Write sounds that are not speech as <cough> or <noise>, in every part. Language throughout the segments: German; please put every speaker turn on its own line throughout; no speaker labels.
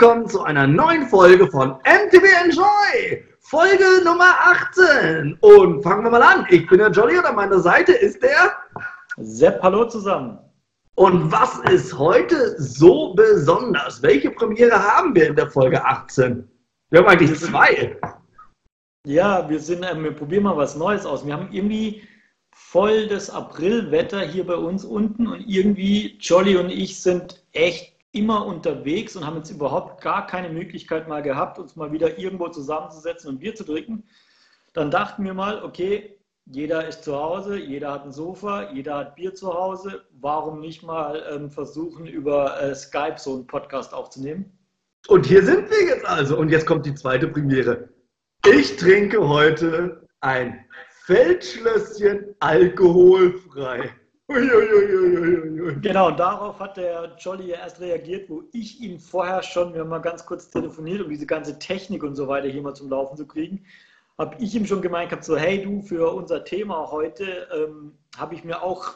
willkommen zu einer neuen Folge von MTV Enjoy. Folge Nummer 18. Und fangen wir mal an. Ich bin der Jolly und an meiner Seite ist der
Sepp. Hallo zusammen.
Und was ist heute so besonders? Welche Premiere haben wir in der Folge 18? Wir haben eigentlich zwei.
Ja, wir sind, äh, wir probieren mal was Neues aus. Wir haben irgendwie voll das Aprilwetter hier bei uns unten und irgendwie Jolly und ich sind echt immer unterwegs und haben jetzt überhaupt gar keine Möglichkeit mal gehabt, uns mal wieder irgendwo zusammenzusetzen und Bier zu trinken. Dann dachten wir mal, okay, jeder ist zu Hause, jeder hat ein Sofa, jeder hat Bier zu Hause. Warum nicht mal ähm, versuchen, über äh, Skype so einen Podcast aufzunehmen?
Und hier sind wir jetzt also. Und jetzt kommt die zweite Premiere. Ich trinke heute ein Feldschlösschen alkoholfrei.
Genau, darauf hat der Jolly ja erst reagiert, wo ich ihm vorher schon, wir haben mal ganz kurz telefoniert, um diese ganze Technik und so weiter hier mal zum Laufen zu kriegen, habe ich ihm schon gemeint gehabt, so hey du, für unser Thema heute ähm, habe ich mir auch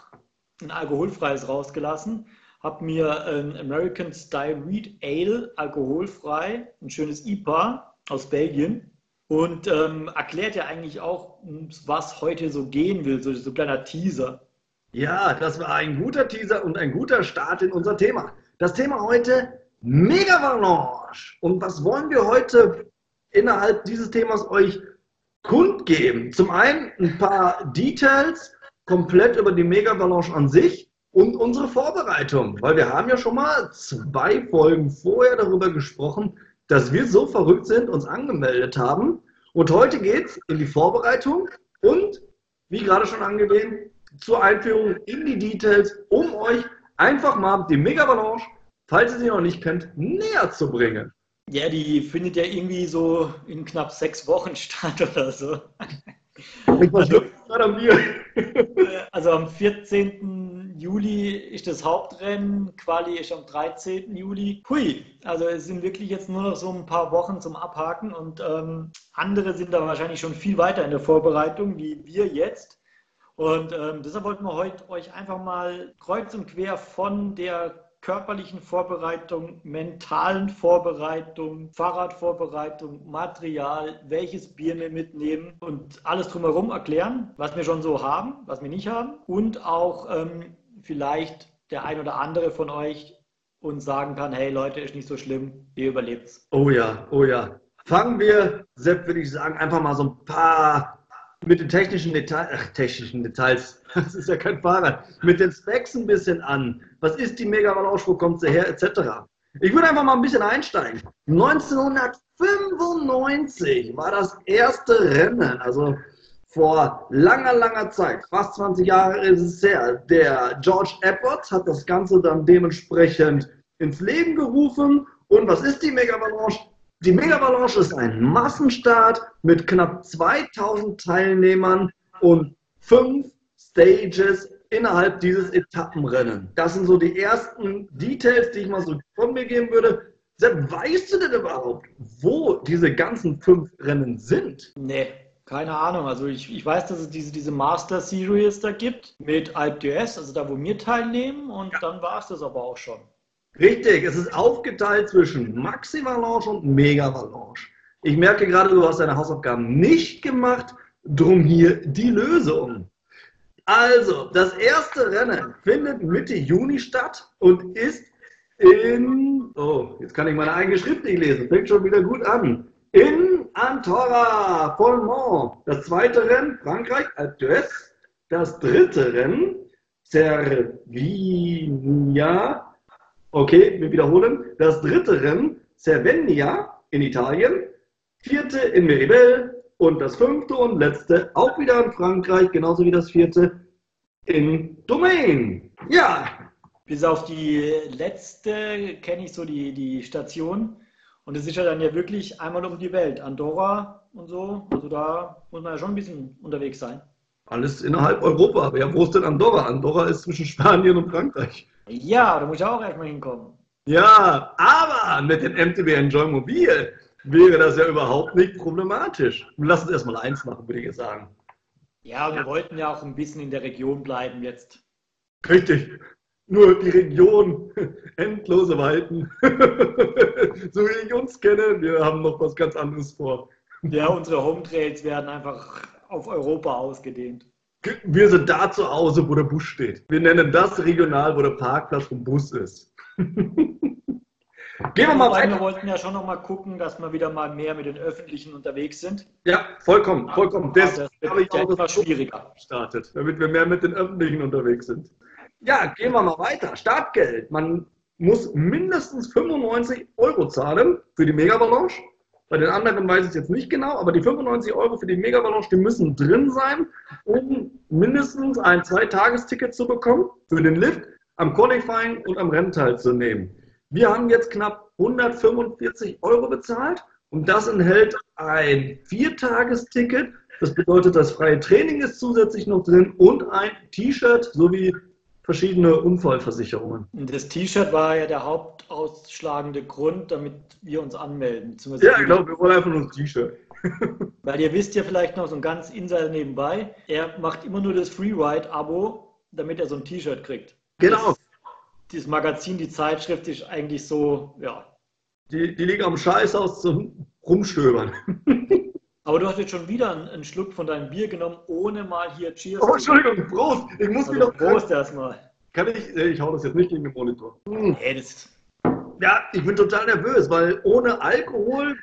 ein alkoholfreies rausgelassen, habe mir ein American Style Wheat Ale alkoholfrei, ein schönes IPA aus Belgien und ähm, erklärt ja eigentlich auch, was heute so gehen will, so, so ein kleiner Teaser.
Ja, das war ein guter Teaser und ein guter Start in unser Thema. Das Thema heute Megavalanche. Und was wollen wir heute innerhalb dieses Themas euch kundgeben? Zum einen ein paar Details komplett über die Megavalanche an sich und unsere Vorbereitung. Weil wir haben ja schon mal zwei Folgen vorher darüber gesprochen, dass wir so verrückt sind, uns angemeldet haben. Und heute geht es in die Vorbereitung und, wie gerade schon angegeben, zur Einführung in die Details, um euch einfach mal die Mega Balance, falls ihr sie noch nicht kennt, näher zu bringen.
Ja, die findet ja irgendwie so in knapp sechs Wochen <laughs> statt oder so. Also, also am 14. Juli ist das Hauptrennen, Quali ist am 13. Juli. Hui, also es sind wirklich jetzt nur noch so ein paar Wochen zum Abhaken und ähm, andere sind da wahrscheinlich schon viel weiter in der Vorbereitung, wie wir jetzt. Und ähm, deshalb wollten wir heute euch einfach mal kreuz und quer von der körperlichen Vorbereitung, mentalen Vorbereitung, Fahrradvorbereitung, Material, welches Bier wir mitnehmen und alles drumherum erklären, was wir schon so haben, was wir nicht haben und auch ähm, vielleicht der ein oder andere von euch uns sagen kann, hey Leute, ist nicht so schlimm, ihr überlebt's.
Oh ja, oh ja. Fangen wir, Sepp, würde ich sagen, einfach mal so ein paar mit den technischen Details, ach, technischen Details, <laughs> das ist ja kein Fahrrad, mit den Specs ein bisschen an. Was ist die Megawatt-Ausspruch, wo kommt sie her, etc. Ich würde einfach mal ein bisschen einsteigen. 1995 war das erste Rennen, also vor langer, langer Zeit, fast 20 Jahre ist es her. Der George Edwards hat das Ganze dann dementsprechend ins Leben gerufen. Und was ist die Megavalanche? Die Megavalanche ist ein Massenstart mit knapp 2000 Teilnehmern und fünf Stages innerhalb dieses Etappenrennen. Das sind so die ersten Details, die ich mal so von mir geben würde. Sepp, weißt du denn überhaupt, wo diese ganzen fünf Rennen sind?
Nee, keine Ahnung. Also ich, ich weiß, dass es diese, diese Master Series da gibt mit Alp d'Huez, also da, wo wir teilnehmen und ja. dann war es das aber auch schon.
Richtig, es ist aufgeteilt zwischen Maxi-Valanche und Mega-Valanche. Ich merke gerade, du hast deine Hausaufgaben nicht gemacht, drum hier die Lösung. Also, das erste Rennen findet Mitte Juni statt und ist in, oh, jetzt kann ich meine eigene Schrift nicht lesen, fängt schon wieder gut an. In Antora, Polmont. Das zweite Rennen, Frankreich, Alpe d'Huez. Das dritte Rennen, Cervinia, Okay, wir wiederholen. Das dritte Rennen, Cervenia in Italien. Vierte in Meribel. Und das fünfte und letzte auch wieder in Frankreich, genauso wie das vierte in Domain. Ja.
Bis auf die letzte kenne ich so die, die Station. Und es ist ja dann ja wirklich einmal um die Welt. Andorra und so. Also da muss man ja schon ein bisschen unterwegs sein.
Alles innerhalb Europa. Ja, wo ist denn Andorra? Andorra ist zwischen Spanien und Frankreich.
Ja, da muss ich auch erstmal hinkommen.
Ja, aber mit dem MTB Enjoy Mobil wäre das ja überhaupt nicht problematisch. Lass uns erstmal eins machen, würde ich jetzt sagen.
Ja, wir ja. wollten ja auch ein bisschen in der Region bleiben jetzt.
Richtig. nur die Region, <laughs> endlose Weiten. <laughs> so wie ich uns kenne, wir haben noch was ganz anderes vor.
Ja, unsere Home Trails werden einfach auf Europa ausgedehnt.
Wir sind da zu Hause, wo der Bus steht. Wir nennen das regional, wo der Parkplatz vom Bus ist. <laughs>
Gehen wir mal weiter. Wir wollten ja schon noch mal gucken, dass wir wieder mal mehr mit den Öffentlichen unterwegs sind.
Ja, vollkommen, vollkommen.
Das, das habe ich auch etwas schwieriger
gestartet, damit wir mehr mit den Öffentlichen unterwegs sind. Ja, gehen wir mal weiter. Startgeld. Man muss mindestens 95 Euro zahlen für die Mega-Balance. Bei den anderen weiß ich es jetzt nicht genau, aber die 95 Euro für die Mega-Balance, die müssen drin sein, um mindestens ein Zweitagesticket zu bekommen für den Lift, am Qualifying und am Rennen teilzunehmen. Wir haben jetzt knapp 145 Euro bezahlt und das enthält ein Viertagesticket. Das bedeutet, das freie Training ist zusätzlich noch drin und ein T-Shirt sowie verschiedene Unfallversicherungen.
Das T-Shirt war ja der hauptausschlagende Grund, damit wir uns anmelden.
Ja, ich glaube, wir wollen einfach nur ein T-Shirt. <laughs>
Weil ihr wisst ja vielleicht noch so ein ganz Insider nebenbei, er macht immer nur das Freeride-Abo, damit er so ein T-Shirt kriegt.
Genau. Das,
dieses Magazin, die Zeitschrift ist eigentlich so, ja.
Die, die liegen am Scheißhaus zum Rumstöbern. <laughs>
Aber du hast jetzt schon wieder einen, einen, Schluck von deinem Bier genommen, ohne mal hier Cheers.
Oh, Entschuldigung, Prost! Ich muss
also
wieder.
Prost erstmal.
Kann ich. Ich hau das jetzt nicht gegen den Monitor.
Hm. Hey, das
ja, ich bin total nervös, weil ohne Alkohol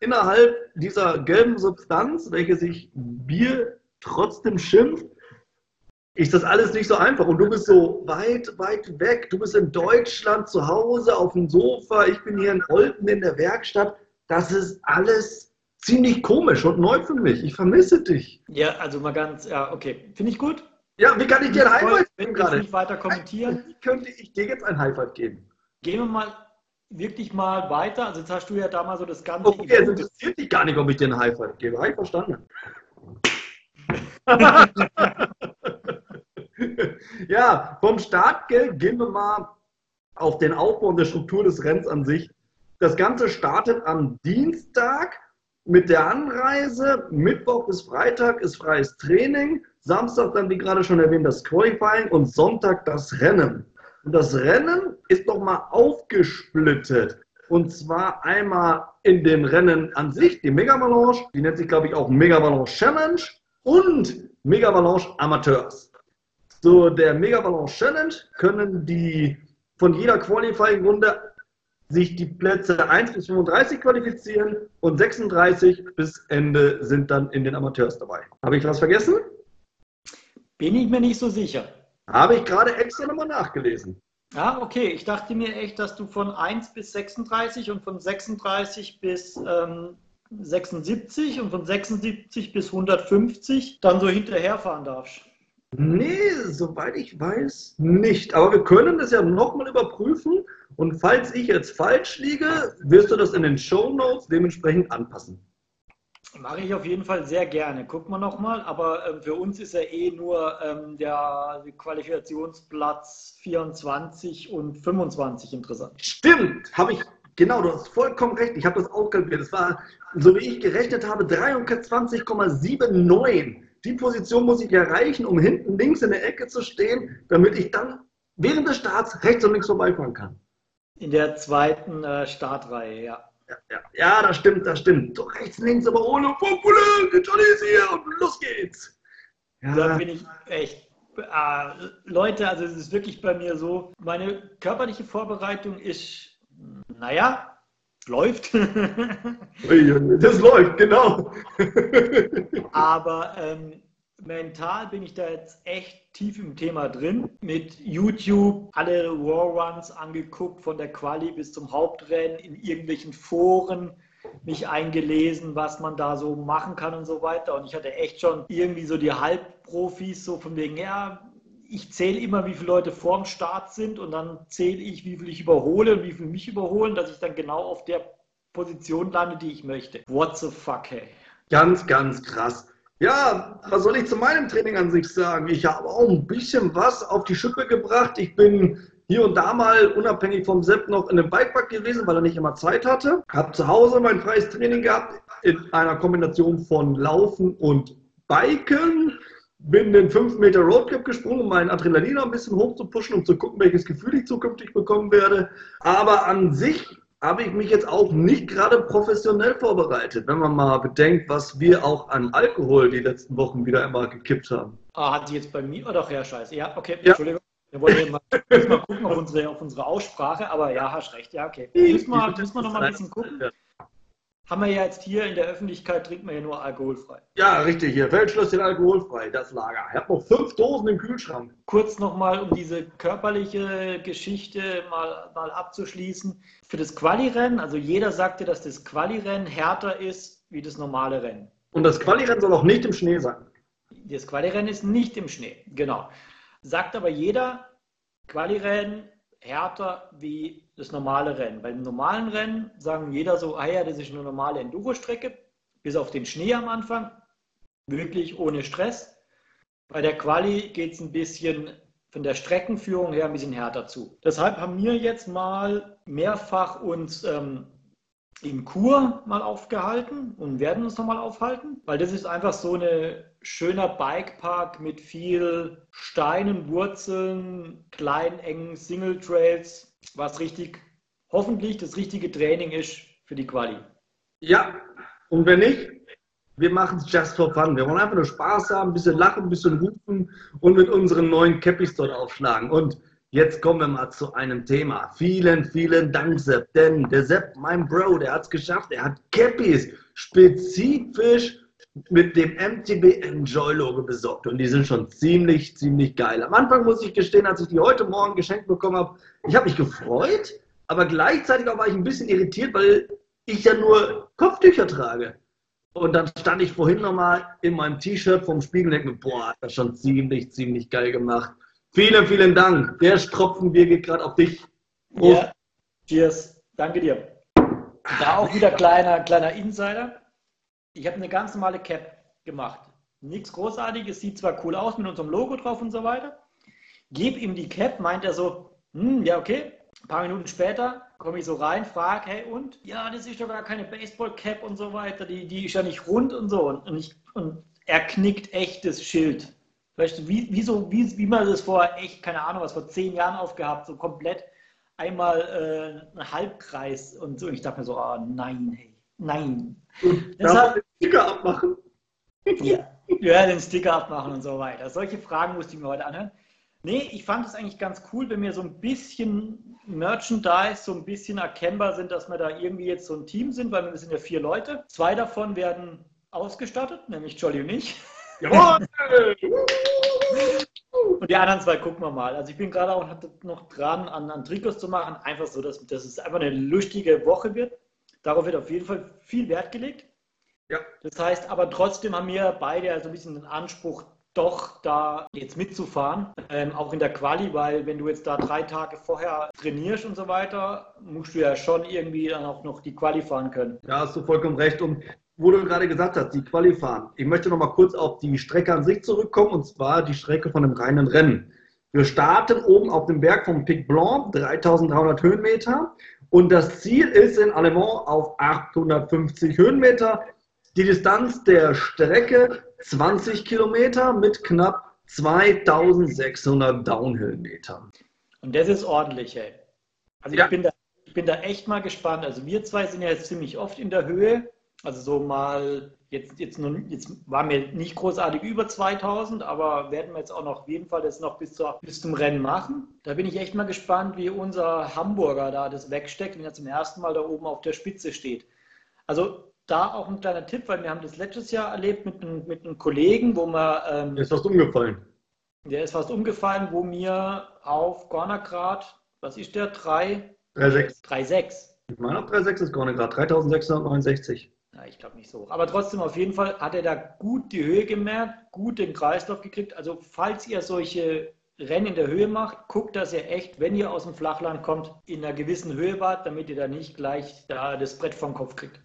innerhalb dieser gelben Substanz, welche sich Bier trotzdem schimpft, ist das alles nicht so einfach. Und du bist so weit, weit weg. Du bist in Deutschland zu Hause auf dem Sofa. Ich bin hier in Olten in der Werkstatt. Das ist alles ziemlich komisch und neu für mich. Ich vermisse dich.
Ja, also mal ganz, ja, okay. Finde ich gut.
Ja, wie kann ich dir ein High Five
geben gerade? nicht weiter kommentieren.
Wie könnte ich dir jetzt ein High Five geben?
Gehen wir mal wirklich mal weiter. Also jetzt hast du ja da mal so das ganze.
Okay, es interessiert dich gar nicht, ob ich dir ein High Five gebe. Habe ich verstanden. <laughs> ja, vom Startgeld gehen wir mal auf den Aufbau und der Struktur des Rennens an sich. Das Ganze startet am Dienstag mit der Anreise. Mittwoch bis Freitag ist freies Training. Samstag dann, wie gerade schon erwähnt, das Qualifying und Sonntag das Rennen. Und das Rennen ist nochmal aufgesplittet. Und zwar einmal in dem Rennen an sich, die Mega Melange, die nennt sich, glaube ich, auch Mega Melange Challenge und Mega Melange Amateurs. So, der Mega Melange Challenge können die von jeder Qualifying-Runde sich die Plätze 1 bis 35 qualifizieren und 36 bis Ende sind dann in den Amateurs dabei. Habe ich was vergessen?
Bin ich mir nicht so sicher.
Habe ich gerade extra nochmal nachgelesen.
Ah, okay. Ich dachte mir echt, dass du von 1 bis 36 und von 36 bis ähm, 76 und von 76 bis 150 dann so hinterherfahren darfst.
Nee, soweit ich weiß, nicht. Aber wir können das ja nochmal überprüfen. Und falls ich jetzt falsch liege, wirst du das in den Show Notes dementsprechend anpassen.
Mache ich auf jeden Fall sehr gerne. Gucken wir nochmal. Aber ähm, für uns ist ja eh nur ähm, der Qualifikationsplatz 24 und 25 interessant.
Stimmt, habe ich. Genau, du hast vollkommen recht. Ich habe das auch kalkuliert. Das war, so wie ich gerechnet habe, 23,79. Die Position muss ich erreichen, um hinten links in der Ecke zu stehen, damit ich dann während des Starts rechts und links vorbeifahren kann.
In der zweiten äh, Startreihe, ja
ja, ja, ja, das stimmt, das stimmt. So rechts, links, aber ohne Popule, Johnny ist hier und los geht's.
Ja. Da bin ich echt. Äh, Leute, also es ist wirklich bei mir so, meine körperliche Vorbereitung ist, naja, läuft. <laughs>
das läuft, genau.
aber ähm, mental bin ich da jetzt echt tief im Thema drin. Mit YouTube alle Warruns angeguckt, von der Quali bis zum Hauptrennen, in irgendwelchen Foren mich eingelesen, was man da so machen kann und so weiter. Und ich hatte echt schon irgendwie so die Halbprofis, so von wegen, ja, ich zähle immer, wie viele Leute vorm Start sind und dann zähle ich, wie viel ich überhole und wie viel mich überholen, dass ich dann genau auf der Position lande, die ich möchte. What the fuck, hey?
Ganz, ganz krass. Ja, was soll ich zu meinem Training an sich sagen? Ich habe auch ein bisschen was auf die Schippe gebracht. Ich bin hier und da mal unabhängig vom Sepp noch in einem Bikepark gewesen, weil er nicht immer Zeit hatte. Habe zu Hause mein freies Training gehabt in einer Kombination von Laufen und Biken. bin den 5 Meter Roadcap gesprungen, um meinen Adrenalin ein bisschen hoch zu pushen, um zu gucken, welches Gefühl ich zukünftig bekommen werde. Aber an sich habe ich mich jetzt auch nicht gerade professionell vorbereitet, wenn man mal bedenkt, was wir auch an Alkohol die letzten Wochen wieder einmal gekippt haben.
Ah, hat sie jetzt bei mir? Oh doch, ja, scheiße. Ja, okay, ja. Entschuldigung. Wir wollen mal, <laughs> mal gucken auf unsere, auf unsere Aussprache, aber ja, hast recht, ja, okay. Müssen wir, müssen wir noch mal ein bisschen gucken. Haben wir ja jetzt hier in der Öffentlichkeit, trinken wir ja nur alkoholfrei.
Ja, richtig, hier, Feldschlösschen alkoholfrei, das Lager. Ich habe noch fünf Dosen im Kühlschrank.
Kurz nochmal, um diese körperliche Geschichte mal, mal abzuschließen. Für das Quali-Rennen, also jeder sagte, dass das Quali-Rennen härter ist wie das normale Rennen.
Und das Quali-Rennen soll auch nicht im Schnee sein.
Das Quali-Rennen ist nicht im Schnee, genau. Sagt aber jeder, Quali-Rennen härter wie das normale Rennen. Beim normalen Rennen sagen jeder so, ah ja, das ist eine normale Enduro-Strecke, bis auf den Schnee am Anfang, wirklich ohne Stress. Bei der Quali geht es ein bisschen von der Streckenführung her ein bisschen härter zu. Deshalb haben wir jetzt mal mehrfach uns ähm, in Kur mal aufgehalten und werden uns nochmal aufhalten, weil das ist einfach so ein schöner Bikepark mit viel Steinen, Wurzeln, kleinen, engen Single Trails, was richtig, hoffentlich das richtige Training ist für die Quali.
Ja, und wenn nicht, wir machen es just for fun. Wir wollen einfach nur Spaß haben, ein bisschen lachen, ein bisschen rufen und mit unseren neuen Cappies dort aufschlagen. Und Jetzt kommen wir mal zu einem Thema. Vielen, vielen Dank, Sepp. Denn der Sepp, mein Bro, der hat es geschafft. Er hat Cappies spezifisch mit dem MTB Enjoy Logo besorgt. Und die sind schon ziemlich, ziemlich geil. Am Anfang muss ich gestehen, als ich die heute Morgen geschenkt bekommen habe, ich habe mich gefreut, aber gleichzeitig auch war ich ein bisschen irritiert, weil ich ja nur Kopftücher trage. Und dann stand ich vorhin nochmal in meinem T-Shirt vom Spiegel und denke mir, boah, das schon ziemlich, ziemlich geil gemacht. Vielen, vielen Dank. Der Stropfenbier geht gerade auf dich.
Prost. Ja, cheers. Danke dir. Da auch wieder kleiner, kleiner Insider. Ich habe eine ganz normale Cap gemacht. Nichts Großartiges, sieht zwar cool aus mit unserem Logo drauf und so weiter. Geb ihm die Cap, meint er so, hm, ja, okay. Ein paar Minuten später komme ich so rein, frage, hey, und? Ja, das ist doch gar keine Baseball-Cap und so weiter, die, die ist ja nicht rund und so. Und, ich, und er knickt echt das Schild. Weißt du, wie, wie, so, wie, wie man das vor echt, keine Ahnung, was vor zehn Jahren aufgehabt, so komplett einmal äh, ein Halbkreis und so. Und ich dachte mir so, oh nein, hey, nein.
Deshalb, den Sticker abmachen.
Ja, ja, den Sticker abmachen und so weiter. Solche Fragen musste ich mir heute anhören. Nee, ich fand es eigentlich ganz cool, wenn wir so ein bisschen Merchandise, so ein bisschen erkennbar sind, dass wir da irgendwie jetzt so ein Team sind, weil wir sind ja vier Leute. Zwei davon werden ausgestattet, nämlich Jolly und ich. Jawohl! <laughs> Und die anderen zwei gucken wir mal. Also ich bin gerade auch noch dran, an, an Trikots zu machen. Einfach so, dass, dass es einfach eine lustige Woche wird. Darauf wird auf jeden Fall viel Wert gelegt. Ja. Das heißt, aber trotzdem haben wir beide also ein bisschen den Anspruch, doch da jetzt mitzufahren, ähm, auch in der Quali, weil wenn du jetzt da drei Tage vorher trainierst und so weiter, musst du ja schon irgendwie dann auch noch die Quali fahren können.
Ja, hast du vollkommen recht. Und wo du gerade gesagt hast, die Quali fahren. Ich möchte noch mal kurz auf die Strecke an sich zurückkommen, und zwar die Strecke von dem reinen Rennen. Wir starten oben auf dem Berg vom Pic Blanc, 3300 Höhenmeter. Und das Ziel ist in Allemand auf 850 Höhenmeter. Die Distanz der Strecke 20 Kilometer mit knapp 2600 Downhill-Metern.
Und das ist ordentlich, ey. Also ich, ja. bin da, ich bin da echt mal gespannt. Also wir zwei sind ja jetzt ziemlich oft in der Höhe. Also so mal, jetzt, jetzt, nun, jetzt waren wir nicht großartig über 2000, aber werden wir jetzt auch noch auf jeden Fall das noch bis, zur, bis zum Rennen machen. Da bin ich echt mal gespannt, wie unser Hamburger da das wegsteckt, wenn er zum ersten Mal da oben auf der Spitze steht. Also da auch ein kleiner Tipp, weil wir haben das letztes Jahr erlebt mit einem, mit einem Kollegen, wo wir...
Ähm, der ist fast umgefallen.
Der ist fast umgefallen, wo mir auf Gornergrad, was ist der, 3...
3,6.
3,6.
Ich meine, 3,6 ist Gornergrad, 3669.
Ja, ich glaube nicht so hoch. Aber trotzdem, auf jeden Fall hat er da gut die Höhe gemerkt, gut den Kreislauf gekriegt. Also, falls ihr solche Rennen in der Höhe macht, guckt, dass ihr echt, wenn ihr aus dem Flachland kommt, in einer gewissen Höhe wart, damit ihr da nicht gleich da das Brett vom Kopf kriegt.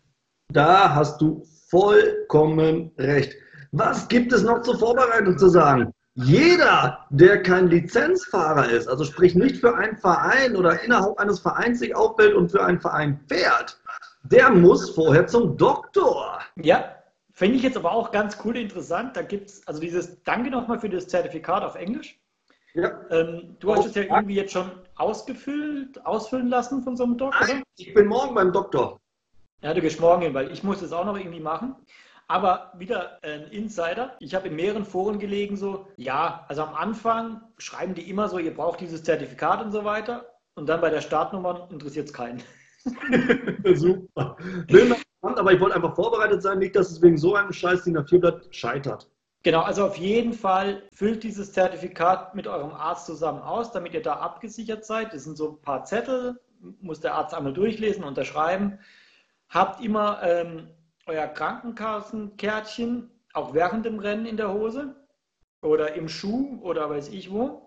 Da hast du vollkommen recht. Was gibt es noch zur Vorbereitung zu sagen? Jeder, der kein Lizenzfahrer ist, also sprich nicht für einen Verein oder innerhalb eines Vereins sich aufbildet und für einen Verein fährt, der muss vorher zum Doktor.
Ja, Finde ich jetzt aber auch ganz cool interessant. Da gibt es, also dieses Danke nochmal für das Zertifikat auf Englisch. Ja. Ähm, du hast es ja irgendwie jetzt schon ausgefüllt, ausfüllen lassen von so einem Doktor,
Nein, Ich bin morgen beim Doktor.
Ja, du gehst morgen hin, weil ich muss das auch noch irgendwie machen. Aber wieder ein Insider. Ich habe in mehreren Foren gelegen, so, ja, also am Anfang schreiben die immer so, ihr braucht dieses Zertifikat und so weiter. Und dann bei der Startnummer interessiert es keinen. <laughs>
Super. aber ich wollte einfach vorbereitet sein, nicht, dass es wegen so einem Scheiß DIN A4-Blatt scheitert.
Genau, also auf jeden Fall füllt dieses Zertifikat mit eurem Arzt zusammen aus, damit ihr da abgesichert seid. Das sind so ein paar Zettel, muss der Arzt einmal durchlesen, unterschreiben. Habt immer ähm, euer Krankenkassenkärtchen auch während dem Rennen in der Hose oder im Schuh oder weiß ich wo.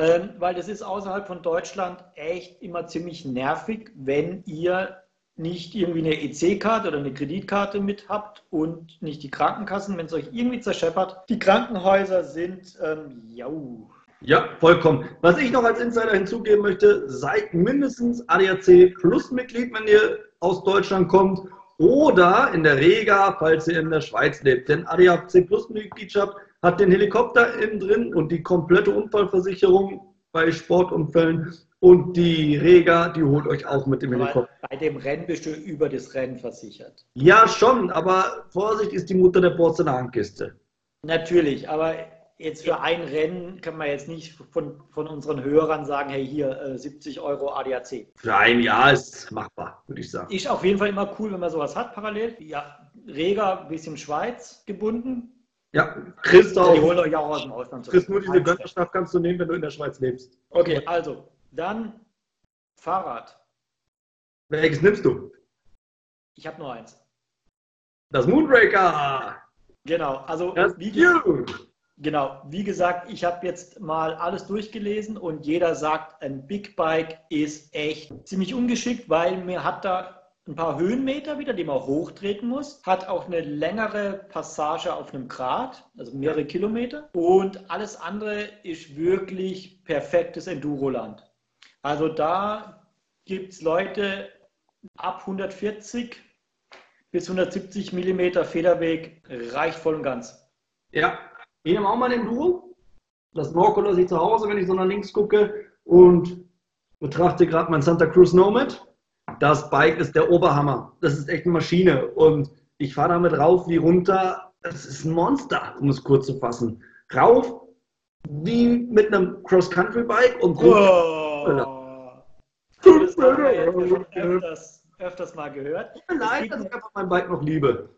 Ähm, weil das ist außerhalb von Deutschland echt immer ziemlich nervig, wenn ihr nicht irgendwie eine EC-Karte oder eine Kreditkarte mit habt und nicht die Krankenkassen, wenn es euch irgendwie zerscheppert. Die Krankenhäuser sind, ähm, jau.
Ja, vollkommen. Was ich noch als Insider hinzugeben möchte, seid mindestens ADAC Plus Mitglied, wenn ihr aus Deutschland kommt oder in der Rega, falls ihr in der Schweiz lebt. Denn ADAC Plus Mitgliedschaft hat den Helikopter innen drin und die komplette Unfallversicherung bei Sportunfällen und die Rega, die holt euch auch mit dem Helikopter.
Bei dem Rennen bist du über das Rennen versichert.
Ja, schon, aber Vorsicht ist die Mutter der Porzellankiste.
Natürlich, aber jetzt für ein Rennen kann man jetzt nicht von, von unseren Hörern sagen, hey, hier äh, 70 Euro ADAC.
Für ein Jahr ist machbar, würde ich sagen.
Ist auf jeden Fall immer cool, wenn man sowas hat parallel. Ja, Rega bisschen Schweiz gebunden.
Ja, kriegst auch.
Die holen euch auch aus dem Ausland.
Kriegst nur diese Gönnerschaft kannst du nehmen, wenn du in der Schweiz lebst.
Okay, also dann Fahrrad.
Welches nimmst du?
Ich habe nur eins.
Das Moonbreaker.
Genau, also
das
wie,
you.
genau, wie gesagt, ich habe jetzt mal alles durchgelesen und jeder sagt, ein Big Bike ist echt ziemlich ungeschickt, weil mir hat da ein paar Höhenmeter wieder, die man hochtreten muss, hat auch eine längere Passage auf einem Grat, also mehrere Kilometer und alles andere ist wirklich perfektes Enduroland. Also da gibt es Leute ab 140 bis 170 mm Federweg, reicht voll und ganz.
Ja, ich nehme auch mal den Duo. Das Norco lasse ich zu Hause, wenn ich so nach links gucke und betrachte gerade mein Santa Cruz Nomad. Das Bike ist der Oberhammer. Das ist echt eine Maschine und ich fahre damit rauf wie runter. Das ist ein Monster, um es kurz zu fassen. Rauf wie mit einem Cross-Country-Bike und
runter. Oh das haben wir öfters, öfters mal gehört.
Nein, dass ich einfach mein Bike noch liebe.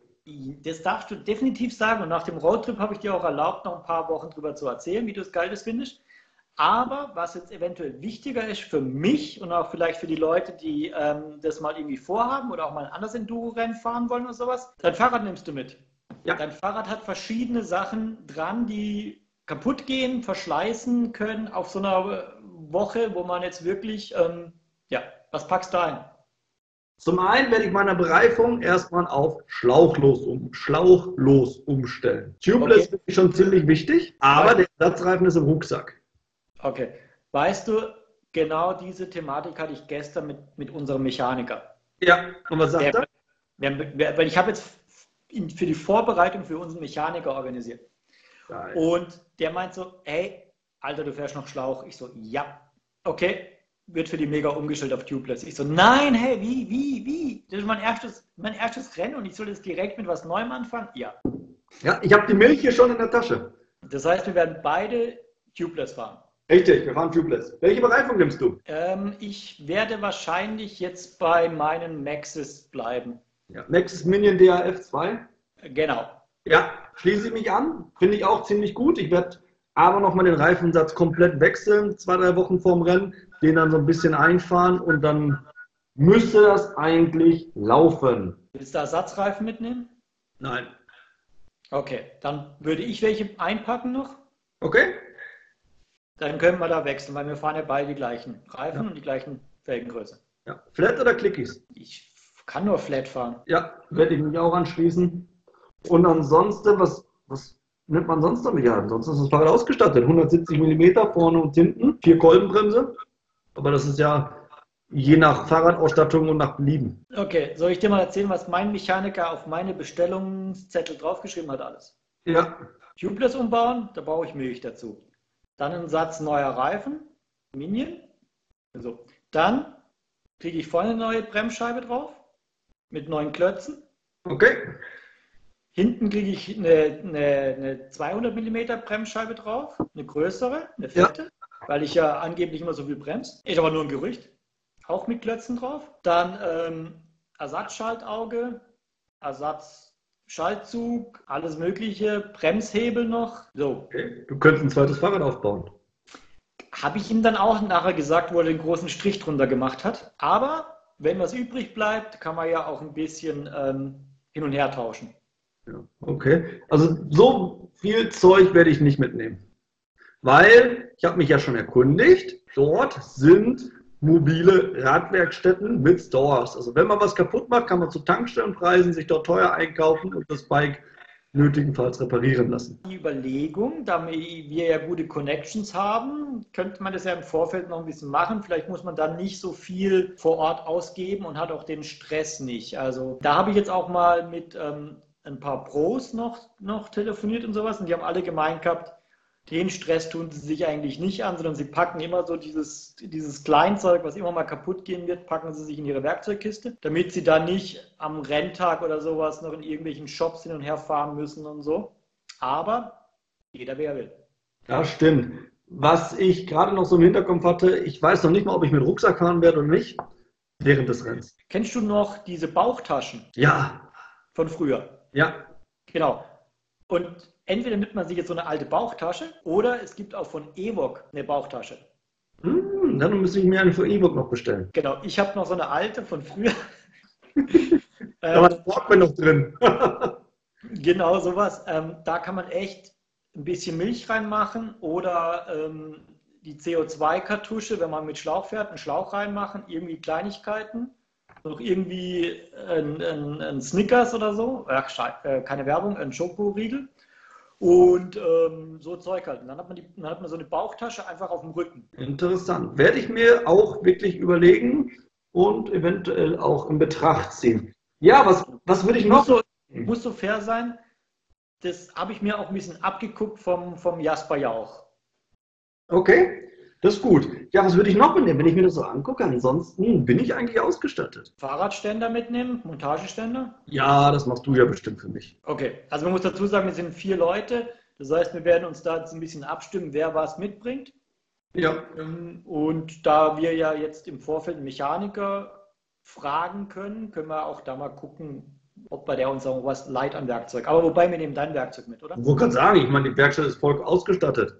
Das darfst du definitiv sagen. Und nach dem Roadtrip habe ich dir auch erlaubt, noch ein paar Wochen darüber zu erzählen, wie du es Geiles findest. Aber was jetzt eventuell wichtiger ist für mich und auch vielleicht für die Leute, die ähm, das mal irgendwie vorhaben oder auch mal ein anderes Enduro-Rennen fahren wollen oder sowas, dein Fahrrad nimmst du mit. Ja. Dein Fahrrad hat verschiedene Sachen dran, die kaputt gehen, verschleißen können auf so einer Woche, wo man jetzt wirklich, ähm, ja, was packst du ein?
Zum einen werde ich meine Bereifung erstmal auf schlauchlos, um, schlauchlos umstellen. Tubeless okay. ist schon ziemlich wichtig, aber der Ersatzreifen ist im Rucksack.
Okay. Weißt du, genau diese Thematik hatte ich gestern mit, mit unserem Mechaniker.
Ja, und was sagt der,
er? Weil ich habe jetzt für die Vorbereitung für unseren Mechaniker organisiert. Geil. Und der meint so, hey, Alter, du fährst noch Schlauch. Ich so, ja, okay, wird für die Mega umgestellt auf Tubeless. Ich so, nein, hey, wie, wie, wie? Das ist mein erstes, mein erstes Rennen und ich soll jetzt direkt mit was Neuem anfangen? Ja.
Ja, ich habe die Milch hier schon in der Tasche.
Das heißt, wir werden beide Tubeless fahren.
Richtig, wir fahren Tubeless. Welche Bereifung nimmst du?
Ähm, ich werde wahrscheinlich jetzt bei meinen Maxis bleiben.
Ja, Maxis Minion DAF 2?
Genau.
Ja, schließe ich mich an. Finde ich auch ziemlich gut. Ich werde aber nochmal den Reifensatz komplett wechseln, zwei, drei Wochen vorm Rennen, den dann so ein bisschen einfahren und dann müsste das eigentlich laufen.
Willst du Ersatzreifen mitnehmen?
Nein.
Okay, dann würde ich welche einpacken noch.
Okay.
Dann können wir da wechseln, weil wir fahren ja beide die gleichen Reifen ja. und die gleichen Felgengröße.
Ja. Flat oder Clickies?
Ich kann nur Flat fahren.
Ja, werde ich mich auch anschließen. Und ansonsten, was, was nimmt man sonst damit? Ja, ansonsten ist das Fahrrad ausgestattet. 170 mm vorne und hinten, vier Kolbenbremse. Aber das ist ja je nach Fahrradausstattung und nach Belieben.
Okay, soll ich dir mal erzählen, was mein Mechaniker auf meine Bestellungszettel draufgeschrieben hat alles?
Ja.
Tubeless umbauen, da brauche ich Milch dazu. Dann einen Satz neuer Reifen, Minion. So. Dann kriege ich vorne eine neue Bremsscheibe drauf mit neuen Klötzen.
Okay.
Hinten kriege ich eine, eine, eine 200 mm Bremsscheibe drauf, eine größere, eine fette, ja. weil ich ja angeblich immer so viel bremse. Ist aber nur ein Gerücht. Auch mit Klötzen drauf. Dann ähm, Ersatzschaltauge, Ersatzschaltzug, alles mögliche, Bremshebel noch. So.
Okay. Du könntest ein zweites Fahrrad aufbauen.
Habe ich ihm dann auch nachher gesagt, wo er den großen Strich drunter gemacht hat. Aber wenn was übrig bleibt, kann man ja auch ein bisschen ähm, hin und her tauschen.
Ja, okay. Also so viel Zeug werde ich nicht mitnehmen. Weil ich habe mich ja schon erkundigt, dort sind mobile Radwerkstätten mit Stores. Also wenn man was kaputt macht, kann man zu Tankstellenpreisen sich dort teuer einkaufen und das Bike nötigenfalls reparieren lassen.
Die Überlegung, da wir ja gute Connections haben, könnte man das ja im Vorfeld noch ein bisschen machen. Vielleicht muss man dann nicht so viel vor Ort ausgeben und hat auch den Stress nicht. Also da habe ich jetzt auch mal mit ähm, ein paar Pros noch, noch telefoniert und sowas und die haben alle gemeint gehabt, den Stress tun sie sich eigentlich nicht an, sondern sie packen immer so dieses, dieses Kleinzeug, was immer mal kaputt gehen wird, packen sie sich in ihre Werkzeugkiste, damit sie dann nicht am Renntag oder sowas noch in irgendwelchen Shops hin und her fahren müssen und so. Aber jeder wer will.
Das stimmt. Was ich gerade noch so im Hinterkopf hatte, ich weiß noch nicht mal, ob ich mit Rucksack fahren werde oder nicht, während des Rennens.
Kennst du noch diese Bauchtaschen?
Ja.
Von früher?
Ja.
Genau. Und entweder nimmt man sich jetzt so eine alte Bauchtasche oder es gibt auch von Evok eine Bauchtasche.
Hm, dann müsste ich mir eine von Evok noch bestellen.
Genau, ich habe noch so eine alte von früher. <laughs>
da war das Walkman noch drin. <laughs>
genau, sowas. Ähm, da kann man echt ein bisschen Milch reinmachen oder ähm, die CO2-Kartusche, wenn man mit Schlauch fährt, einen Schlauch reinmachen, irgendwie Kleinigkeiten noch irgendwie ein, ein, ein Snickers oder so, Ach, äh, keine Werbung, ein Schokoriegel und ähm, so Zeug halt. Und dann hat, man die, dann hat man so eine Bauchtasche einfach auf dem Rücken.
Interessant. Werde ich mir auch wirklich überlegen und eventuell auch in Betracht ziehen. Ja, was, was würde ich noch
so. Muss so fair sein, das habe ich mir auch ein bisschen abgeguckt vom, vom Jasper Jauch.
Okay. Das ist gut. Ja, was würde ich noch mitnehmen, wenn ich mir das so angucke? Ansonsten bin ich eigentlich ausgestattet.
Fahrradständer mitnehmen, Montageständer?
Ja, das machst du ja bestimmt für mich.
Okay, also man muss dazu sagen, wir sind vier Leute. Das heißt, wir werden uns da jetzt ein bisschen abstimmen, wer was mitbringt.
Ja.
Ähm, und da wir ja jetzt im Vorfeld einen Mechaniker fragen können, können wir auch da mal gucken, ob bei der uns auch was leid an Werkzeug. Aber wobei, wir nehmen dein Werkzeug mit, oder?
Wollte gerade sagen, ich meine, die Werkstatt ist voll ausgestattet.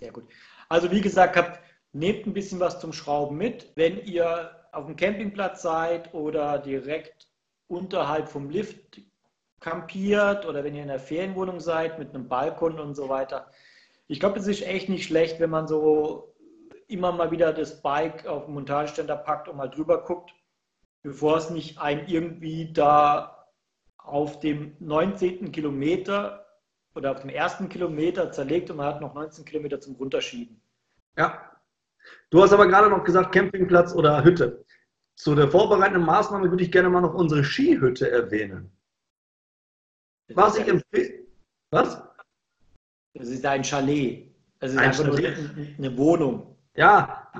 Sehr gut. Also wie gesagt, habt, nehmt ein bisschen was zum Schrauben mit. Wenn ihr auf dem Campingplatz seid oder direkt unterhalb vom Lift kampiert oder wenn ihr in einer Ferienwohnung seid mit einem Balkon und so weiter. Ich glaube, es ist echt nicht schlecht, wenn man so immer mal wieder das Bike auf den Montageständer packt und mal drüber guckt, bevor es nicht einem irgendwie da auf dem 19. Kilometer oder auf dem ersten Kilometer zerlegt und man hat noch 19 Kilometer zum Runterschieben.
Ja. Du hast aber gerade noch gesagt Campingplatz oder Hütte. Zu der vorbereitenden Maßnahme würde ich gerne mal noch unsere Skihütte erwähnen. Was ich empfehle. Was?
Das ist ein Chalet. Das ist ein einfach Chalet. nur eine Wohnung.
Ja,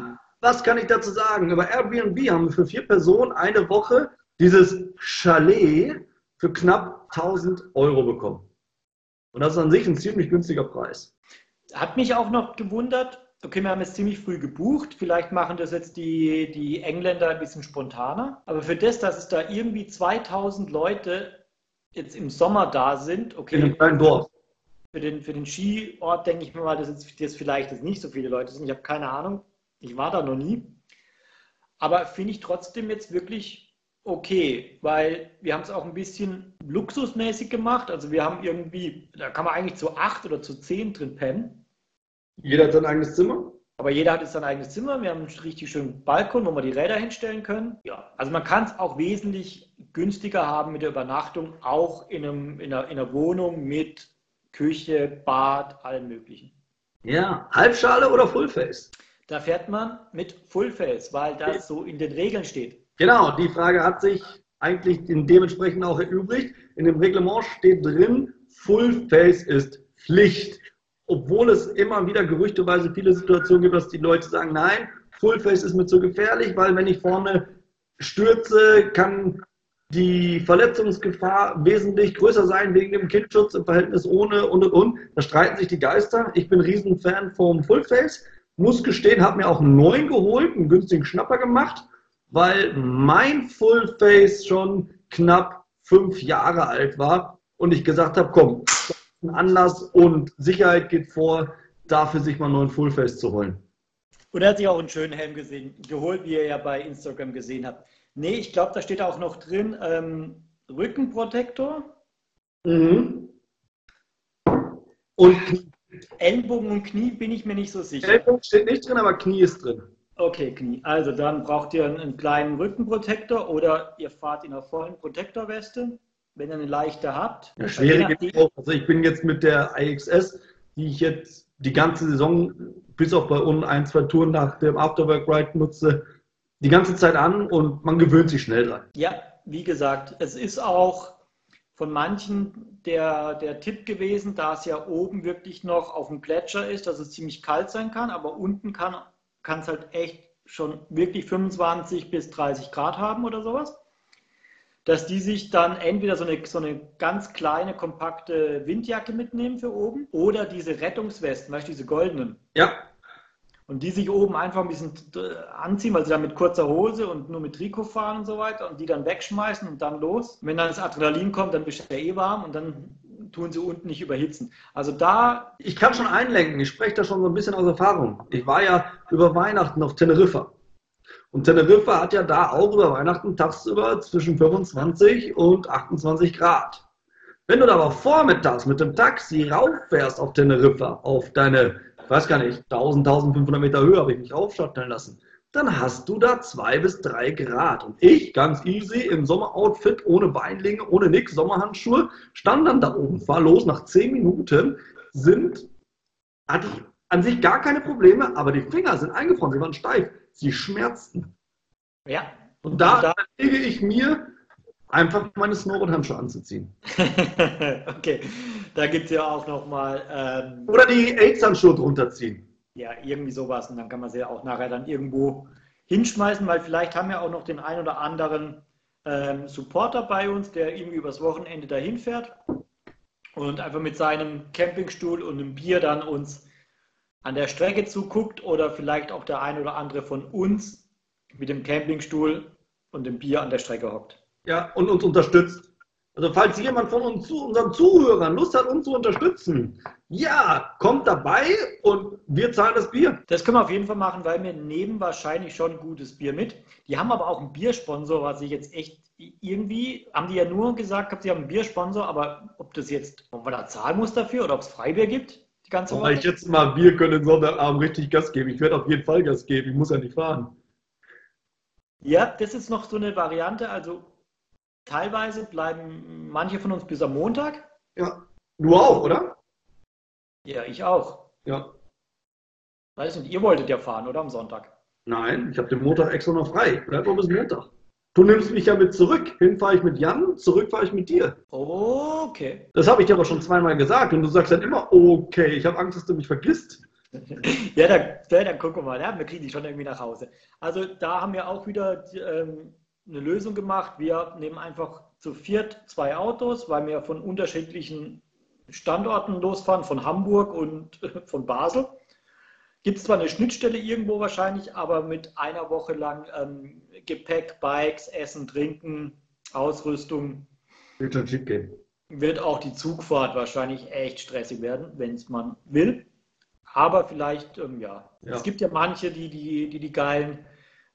was kann ich dazu sagen? Über Airbnb haben wir für vier Personen eine Woche dieses Chalet für knapp 1000 Euro bekommen. Und das ist an sich ein ziemlich günstiger Preis.
Hat mich auch noch gewundert, okay, wir haben jetzt ziemlich früh gebucht, vielleicht machen das jetzt die, die Engländer ein bisschen spontaner, aber für das, dass es da irgendwie 2000 Leute jetzt im Sommer da sind, okay.
In einem kleinen Dorf.
Für den, für den Skiort denke ich mir mal, dass jetzt, dass vielleicht jetzt nicht so viele Leute sind. Ich habe keine Ahnung. Ich war da noch nie. Aber finde ich trotzdem jetzt wirklich okay, weil wir haben es auch ein bisschen luxusmäßig gemacht. Also wir haben irgendwie, da kann man eigentlich zu acht oder zu zehn drin pennen.
Jeder hat sein eigenes Zimmer?
Aber jeder hat jetzt sein eigenes Zimmer. Wir haben einen richtig schönen Balkon, wo wir die Räder hinstellen können. Ja, also man kann es auch wesentlich günstiger haben mit der Übernachtung, auch in, einem, in, einer, in einer Wohnung mit Küche, Bad, allem Möglichen.
Ja, Halbschale oder Fullface?
Da fährt man mit Fullface, weil das so in den Regeln steht.
Genau, die Frage hat sich eigentlich dementsprechend auch erübrigt. In dem Reglement steht drin, Fullface ist Pflicht. Obwohl es immer wieder gerüchteweise viele Situationen gibt, dass die Leute sagen, nein, Fullface ist mir zu gefährlich, weil wenn ich vorne stürze, kann die Verletzungsgefahr wesentlich größer sein wegen dem Kindschutz im Verhältnis ohne und und und. Da streiten sich die Geister. Ich bin Riesenfan vom Fullface. Muss gestehen, habe mir auch einen neuen geholt, einen günstigen Schnapper gemacht, weil mein Fullface schon knapp fünf Jahre alt war und ich gesagt habe, komm, Anlass und Sicherheit geht vor, dafür sich mal einen neuen Fullface zu holen.
Und er hat sich auch einen schönen Helm gesehen, geholt, wie ihr ja bei Instagram gesehen habt. Nee, ich glaube, da steht auch noch drin ähm, Rückenprotektor. Mhm. Und Knie. Ellbogen und Knie bin ich mir nicht so sicher.
Ellbogen steht nicht drin, aber Knie ist drin.
Okay, Knie. Also dann braucht ihr einen, kleinen Rückenprotektor oder ihr fahrt in einer vollen Protektorweste, wenn ihr eine leichte habt.
Ja, schwierig ist auch. Also ich bin jetzt mit der IXS, die ich jetzt die ganze Saison, bis auf bei uns ein, zwei Touren nach dem Afterwork Ride nutze, die ganze Zeit an und man gewöhnt sich schnell dran.
Ja, wie gesagt, es ist auch von manchen der, der Tipp gewesen, da es ja oben wirklich noch auf dem Gletscher ist, dass es ziemlich kalt sein kann, aber unten kann es halt echt schon wirklich 25 bis 30 Grad haben oder sowas. Dass die sich dann entweder so eine, so eine ganz kleine, kompakte Windjacke mitnehmen für oben oder diese Rettungswesten, weißt du, diese goldenen.
Ja
und die sich oben einfach ein bisschen anziehen, weil sie dann mit kurzer Hose und nur mit Trikot fahren und so weiter und die dann wegschmeißen und dann los. wenn dann das Adrenalin kommt, dann bist du ja eh warm und dann tun sie unten nicht überhitzen. Also da.
Ich kann schon einlenken, ich spreche da schon so ein bisschen aus Erfahrung. Ich war ja über Weihnachten auf Teneriffa. Und Teneriffa hat ja da auch über Weihnachten tagsüber zwischen 25 und 28 Grad. Wenn du da aber vormittags mit dem Taxi rauffährst auf Teneriffa, auf deine weiß gar nicht, 1000, 1500 Meter Höhe habe ich mich aufschatteln lassen. Dann hast du da zwei bis drei Grad. Und ich, ganz easy, im Sommeroutfit, ohne Beinlinge, ohne nix, Sommerhandschuhe, stand dann da oben, fahr los. Nach zehn Minuten sind, hatte ich an sich gar keine Probleme, aber die Finger sind eingefroren, sie waren steif, sie schmerzten.
Ja.
Und da, da lege ich mir einfach meine Snowboard-Handschuhe anzuziehen. <laughs>
okay, da gibt es ja auch nochmal.
Ähm, Oder die AIDS-Handschuhe drunter ziehen.
Ja, irgendwie sowas. Und dann kann man sie ja auch nachher dann irgendwo hinschmeißen, weil vielleicht haben wir auch noch den ein oder anderen ähm, Supporter bei uns, der irgendwie übers Wochenende dahin fährt und einfach mit seinem Campingstuhl und einem Bier dann uns an der Strecke zuguckt oder vielleicht auch der ein oder andere von uns mit dem Campingstuhl und dem Bier an der Strecke hockt.
Ja, und uns unterstützt. Also falls jemand von uns zu, unseren Zuhörern Lust hat, uns zu unterstützen, ja, kommt dabei und wir zahlen das Bier.
Das können wir auf jeden Fall machen, weil wir nehmen wahrscheinlich schon gutes Bier mit. Die haben aber auch einen Biersponsor, was ich jetzt echt irgendwie, haben die ja nur gesagt, sie haben einen Biersponsor, aber ob das jetzt, ob man da zahlen muss dafür oder ob es Freibier gibt,
die ganze Woche. Ich jetzt mal Bier können Sonntagabend richtig Gas geben. Ich werde auf jeden Fall Gas geben, ich muss ja nicht fahren.
Ja, das ist noch so eine Variante, also teilweise bleiben manche von uns bis am Montag.
Ja. Du auch, oder?
Ja, ich auch.
Ja.
Weiß nicht, ihr wolltet ja fahren, oder am Sonntag?
Nein, ich habe den Montag extra noch frei. Bleib noch bis Montag. Du nimmst mich ja mit zurück. Hin fahre ich mit Jan, zurück fahre ich mit dir.
Okay.
Das habe ich dir aber schon zweimal gesagt und du sagst dann immer, okay, ich habe Angst, dass du mich vergisst. <laughs>
ja, dann, dann gucken wir mal. Ja, wir kriegen dich schon irgendwie nach Hause. Also da haben wir auch wieder ähm, eine Lösung gemacht. Wir nehmen einfach zu viert zwei Autos, weil wir von unterschiedlichen Standorten losfahren, von Hamburg und von Basel. Gibt es zwar eine Schnittstelle irgendwo wahrscheinlich, aber mit einer Woche lang ähm, Gepäck, Bikes, Essen, Trinken, Ausrüstung.
Wird schon schick gehen.
Wird auch die Zugfahrt wahrscheinlich echt stressig werden, wenn es man will. Aber vielleicht, ähm, ja. ja. Es gibt ja manche, die die, die, die geilen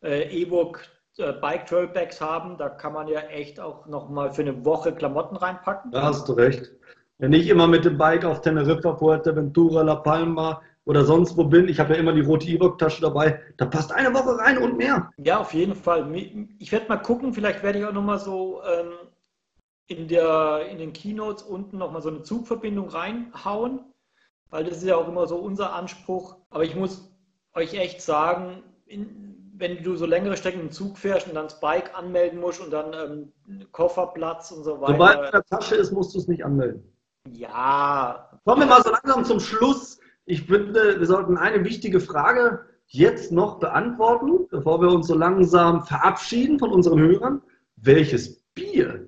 äh, E-Book äh, Bike Trailbags haben, da kann man ja echt auch nochmal für eine Woche Klamotten reinpacken.
Da hast du recht. Wenn ich immer mit dem Bike auf Teneriffa, Fuerteventura, La Palma oder sonst wo bin, ich habe ja immer die rote E-Book-Tasche dabei, da passt eine Woche rein und mehr.
Ja, auf jeden Fall. Ich werde mal gucken, vielleicht werde ich auch nochmal so ähm, in, der, in den Keynotes unten nochmal so eine Zugverbindung reinhauen, weil das ist ja auch immer so unser Anspruch. Aber ich muss euch echt sagen, in, wenn du so längere Strecken im Zug fährst und dann das Bike anmelden musst und dann ähm, Kofferplatz und so weiter.
Sobald es in der Tasche ist, musst du es nicht anmelden.
Ja.
Kommen wir mal so langsam zum Schluss. Ich finde, wir sollten eine wichtige Frage jetzt noch beantworten, bevor wir uns so langsam verabschieden von unseren Hörern. Welches Bier?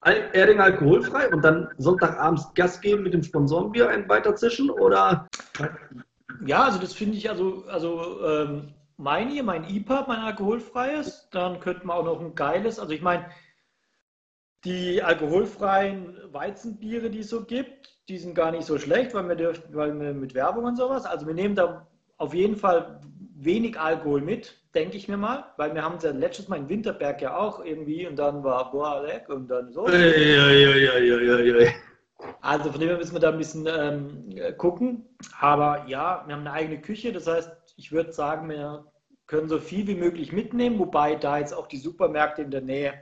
Erding alkoholfrei und dann Sonntagabends Gas geben mit dem Sponsorenbier ein weiterzischen oder?
Ja, also das finde ich also, also ähm, mein hier, mein IPA, mein alkoholfreies, dann könnte man auch noch ein geiles, also ich meine, die alkoholfreien Weizenbiere, die es so gibt, die sind gar nicht so schlecht, weil wir, dürfen, weil wir mit Werbung und sowas, also wir nehmen da auf jeden Fall wenig Alkohol mit, denke ich mir mal, weil wir haben es ja letztes Mal in Winterberg ja auch irgendwie und dann war boah, leck und dann so. Also von dem her müssen wir da ein bisschen ähm, gucken. Aber ja, wir haben eine eigene Küche, das heißt, ich würde sagen, wir können so viel wie möglich mitnehmen, wobei da jetzt auch die Supermärkte in der Nähe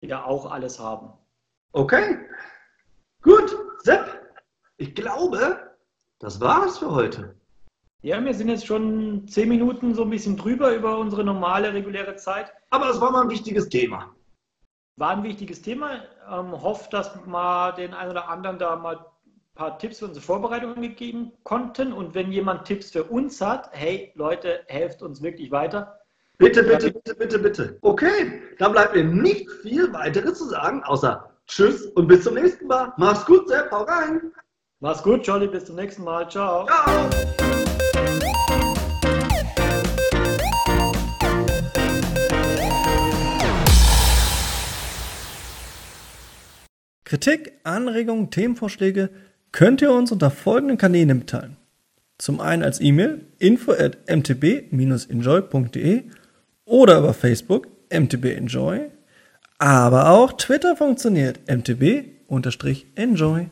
ja auch alles haben.
Okay, gut, Sepp, ich glaube, das war's für heute.
Ja, wir sind jetzt schon zehn Minuten so ein bisschen drüber über unsere normale, reguläre Zeit.
Aber es war mal ein wichtiges Thema.
War ein wichtiges Thema. Ähm, hoffe, dass wir den einen oder anderen da mal paar Tipps für unsere Vorbereitungen gegeben konnten. Und wenn jemand Tipps für uns hat, hey Leute, helft uns wirklich weiter.
Bitte, bitte, bitte, bitte, bitte. Okay, dann bleibt mir nicht viel weiteres zu sagen, außer Tschüss und bis zum nächsten Mal. Mach's gut, Sepp, hau rein.
Mach's gut, Jolly, bis zum nächsten Mal. Ciao. Ciao.
Kritik, Anregungen, Themenvorschläge könnt ihr uns unter folgenden Kanälen mitteilen. Zum einen als E-Mail info at mtb-enjoy.de oder über Facebook mtbenjoy, aber auch Twitter funktioniert mtb-enjoy.